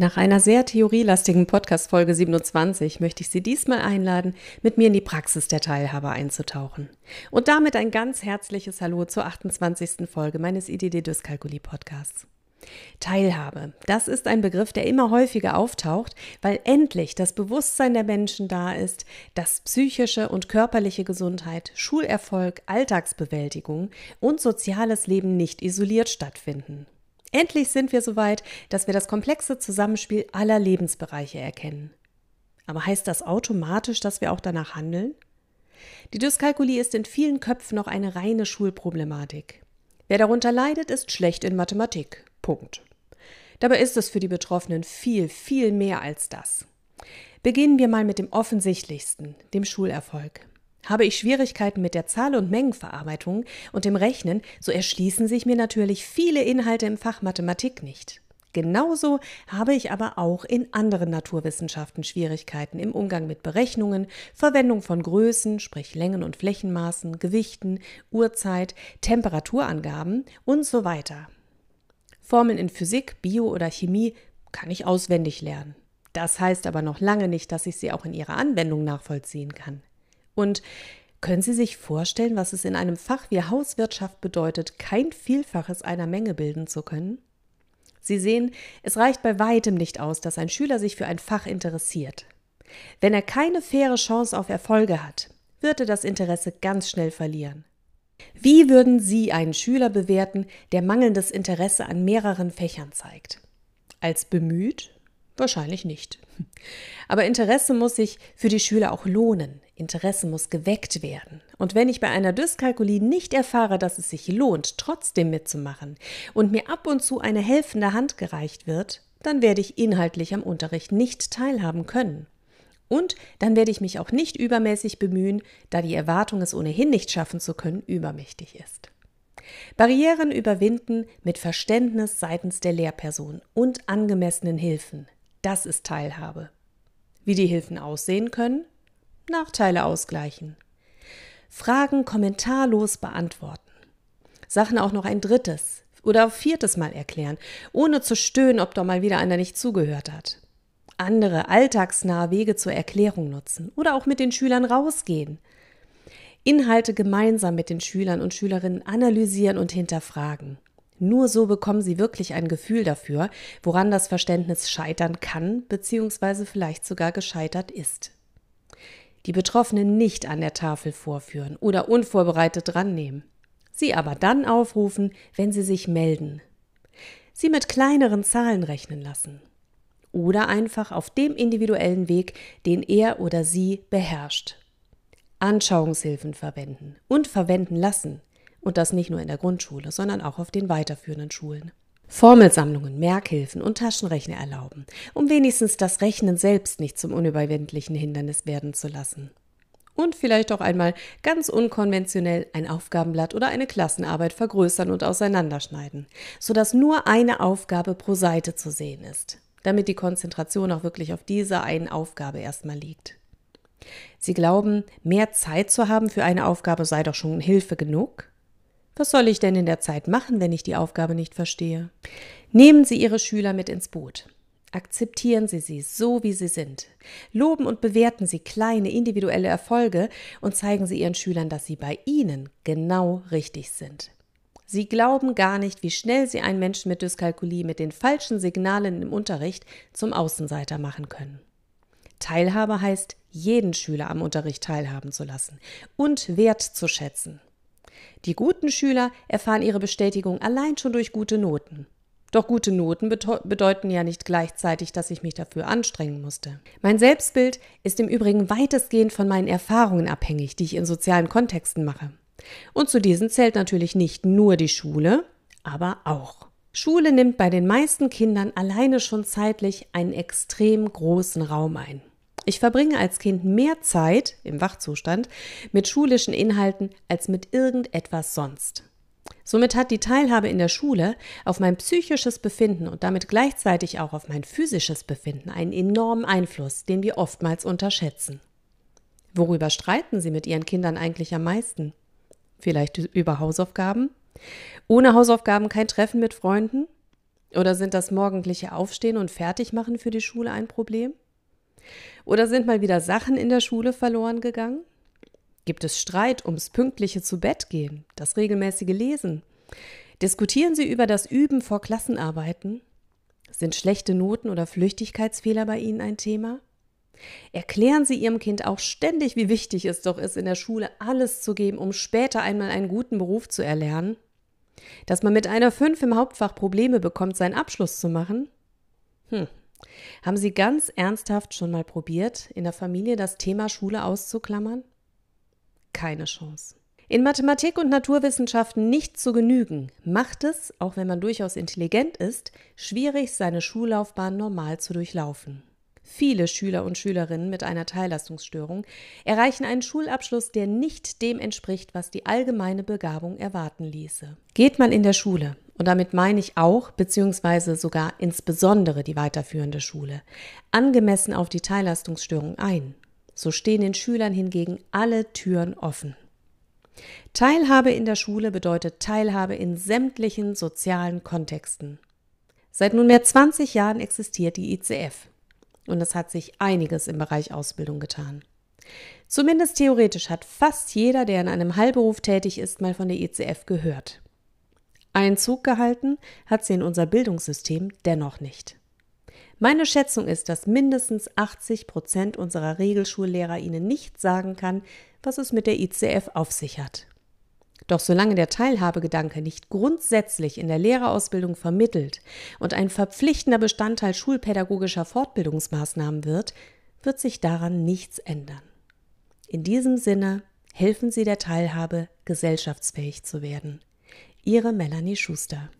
Nach einer sehr theorielastigen Podcast-Folge 27 möchte ich Sie diesmal einladen, mit mir in die Praxis der Teilhabe einzutauchen. Und damit ein ganz herzliches Hallo zur 28. Folge meines IDD-Dyskalkulie-Podcasts. Teilhabe, das ist ein Begriff, der immer häufiger auftaucht, weil endlich das Bewusstsein der Menschen da ist, dass psychische und körperliche Gesundheit, Schulerfolg, Alltagsbewältigung und soziales Leben nicht isoliert stattfinden. Endlich sind wir so weit, dass wir das komplexe Zusammenspiel aller Lebensbereiche erkennen. Aber heißt das automatisch, dass wir auch danach handeln? Die Dyskalkulie ist in vielen Köpfen noch eine reine Schulproblematik. Wer darunter leidet, ist schlecht in Mathematik. Punkt. Dabei ist es für die Betroffenen viel, viel mehr als das. Beginnen wir mal mit dem offensichtlichsten, dem Schulerfolg. Habe ich Schwierigkeiten mit der Zahl- und Mengenverarbeitung und dem Rechnen, so erschließen sich mir natürlich viele Inhalte im Fach Mathematik nicht. Genauso habe ich aber auch in anderen Naturwissenschaften Schwierigkeiten im Umgang mit Berechnungen, Verwendung von Größen, sprich Längen und Flächenmaßen, Gewichten, Uhrzeit, Temperaturangaben und so weiter. Formeln in Physik, Bio oder Chemie kann ich auswendig lernen. Das heißt aber noch lange nicht, dass ich sie auch in ihrer Anwendung nachvollziehen kann. Und können Sie sich vorstellen, was es in einem Fach wie Hauswirtschaft bedeutet, kein Vielfaches einer Menge bilden zu können? Sie sehen, es reicht bei weitem nicht aus, dass ein Schüler sich für ein Fach interessiert. Wenn er keine faire Chance auf Erfolge hat, wird er das Interesse ganz schnell verlieren. Wie würden Sie einen Schüler bewerten, der mangelndes Interesse an mehreren Fächern zeigt? Als bemüht? Wahrscheinlich nicht. Aber Interesse muss sich für die Schüler auch lohnen. Interesse muss geweckt werden. Und wenn ich bei einer Dyskalkulie nicht erfahre, dass es sich lohnt, trotzdem mitzumachen und mir ab und zu eine helfende Hand gereicht wird, dann werde ich inhaltlich am Unterricht nicht teilhaben können. Und dann werde ich mich auch nicht übermäßig bemühen, da die Erwartung, es ohnehin nicht schaffen zu können, übermächtig ist. Barrieren überwinden mit Verständnis seitens der Lehrperson und angemessenen Hilfen. Das ist Teilhabe. Wie die Hilfen aussehen können? Nachteile ausgleichen. Fragen kommentarlos beantworten. Sachen auch noch ein drittes oder viertes Mal erklären, ohne zu stöhnen, ob doch mal wieder einer nicht zugehört hat. Andere alltagsnahe Wege zur Erklärung nutzen oder auch mit den Schülern rausgehen. Inhalte gemeinsam mit den Schülern und Schülerinnen analysieren und hinterfragen. Nur so bekommen sie wirklich ein Gefühl dafür, woran das Verständnis scheitern kann, beziehungsweise vielleicht sogar gescheitert ist. Die Betroffenen nicht an der Tafel vorführen oder unvorbereitet drannehmen. Sie aber dann aufrufen, wenn sie sich melden. Sie mit kleineren Zahlen rechnen lassen. Oder einfach auf dem individuellen Weg, den er oder sie beherrscht. Anschauungshilfen verwenden und verwenden lassen, und das nicht nur in der Grundschule, sondern auch auf den weiterführenden Schulen. Formelsammlungen, Merkhilfen und Taschenrechner erlauben, um wenigstens das Rechnen selbst nicht zum unüberwindlichen Hindernis werden zu lassen. Und vielleicht auch einmal ganz unkonventionell ein Aufgabenblatt oder eine Klassenarbeit vergrößern und auseinanderschneiden, sodass nur eine Aufgabe pro Seite zu sehen ist, damit die Konzentration auch wirklich auf dieser einen Aufgabe erstmal liegt. Sie glauben, mehr Zeit zu haben für eine Aufgabe sei doch schon Hilfe genug? Was soll ich denn in der Zeit machen, wenn ich die Aufgabe nicht verstehe? Nehmen Sie Ihre Schüler mit ins Boot. Akzeptieren Sie sie so, wie sie sind. Loben und bewerten Sie kleine individuelle Erfolge und zeigen Sie Ihren Schülern, dass sie bei Ihnen genau richtig sind. Sie glauben gar nicht, wie schnell Sie einen Menschen mit Dyskalkulie mit den falschen Signalen im Unterricht zum Außenseiter machen können. Teilhabe heißt, jeden Schüler am Unterricht teilhaben zu lassen und wertzuschätzen. Die guten Schüler erfahren ihre Bestätigung allein schon durch gute Noten. Doch gute Noten bedeuten ja nicht gleichzeitig, dass ich mich dafür anstrengen musste. Mein Selbstbild ist im Übrigen weitestgehend von meinen Erfahrungen abhängig, die ich in sozialen Kontexten mache. Und zu diesen zählt natürlich nicht nur die Schule, aber auch. Schule nimmt bei den meisten Kindern alleine schon zeitlich einen extrem großen Raum ein. Ich verbringe als Kind mehr Zeit im Wachzustand mit schulischen Inhalten als mit irgendetwas sonst. Somit hat die Teilhabe in der Schule auf mein psychisches Befinden und damit gleichzeitig auch auf mein physisches Befinden einen enormen Einfluss, den wir oftmals unterschätzen. Worüber streiten Sie mit Ihren Kindern eigentlich am meisten? Vielleicht über Hausaufgaben? Ohne Hausaufgaben kein Treffen mit Freunden? Oder sind das morgendliche Aufstehen und Fertigmachen für die Schule ein Problem? Oder sind mal wieder Sachen in der Schule verloren gegangen? Gibt es Streit ums pünktliche zu Bett gehen, das regelmäßige Lesen? Diskutieren Sie über das Üben vor Klassenarbeiten? Sind schlechte Noten oder Flüchtigkeitsfehler bei Ihnen ein Thema? Erklären Sie Ihrem Kind auch ständig, wie wichtig es doch ist, in der Schule alles zu geben, um später einmal einen guten Beruf zu erlernen? Dass man mit einer 5 im Hauptfach Probleme bekommt, seinen Abschluss zu machen? Hm. Haben Sie ganz ernsthaft schon mal probiert, in der Familie das Thema Schule auszuklammern? Keine Chance. In Mathematik und Naturwissenschaften nicht zu genügen, macht es, auch wenn man durchaus intelligent ist, schwierig, seine Schullaufbahn normal zu durchlaufen. Viele Schüler und Schülerinnen mit einer Teilleistungsstörung erreichen einen Schulabschluss, der nicht dem entspricht, was die allgemeine Begabung erwarten ließe. Geht man in der Schule, und damit meine ich auch beziehungsweise sogar insbesondere die weiterführende Schule, angemessen auf die Teilleistungsstörung ein, so stehen den Schülern hingegen alle Türen offen. Teilhabe in der Schule bedeutet Teilhabe in sämtlichen sozialen Kontexten. Seit nunmehr 20 Jahren existiert die ICF, und es hat sich einiges im Bereich Ausbildung getan. Zumindest theoretisch hat fast jeder, der in einem Heilberuf tätig ist, mal von der ECF gehört. Einzug gehalten hat sie in unser Bildungssystem dennoch nicht. Meine Schätzung ist, dass mindestens 80 Prozent unserer Regelschullehrer Ihnen nicht sagen kann, was es mit der ICF auf sich hat. Doch solange der Teilhabegedanke nicht grundsätzlich in der Lehrerausbildung vermittelt und ein verpflichtender Bestandteil schulpädagogischer Fortbildungsmaßnahmen wird, wird sich daran nichts ändern. In diesem Sinne helfen Sie der Teilhabe, gesellschaftsfähig zu werden. Ihre Melanie Schuster.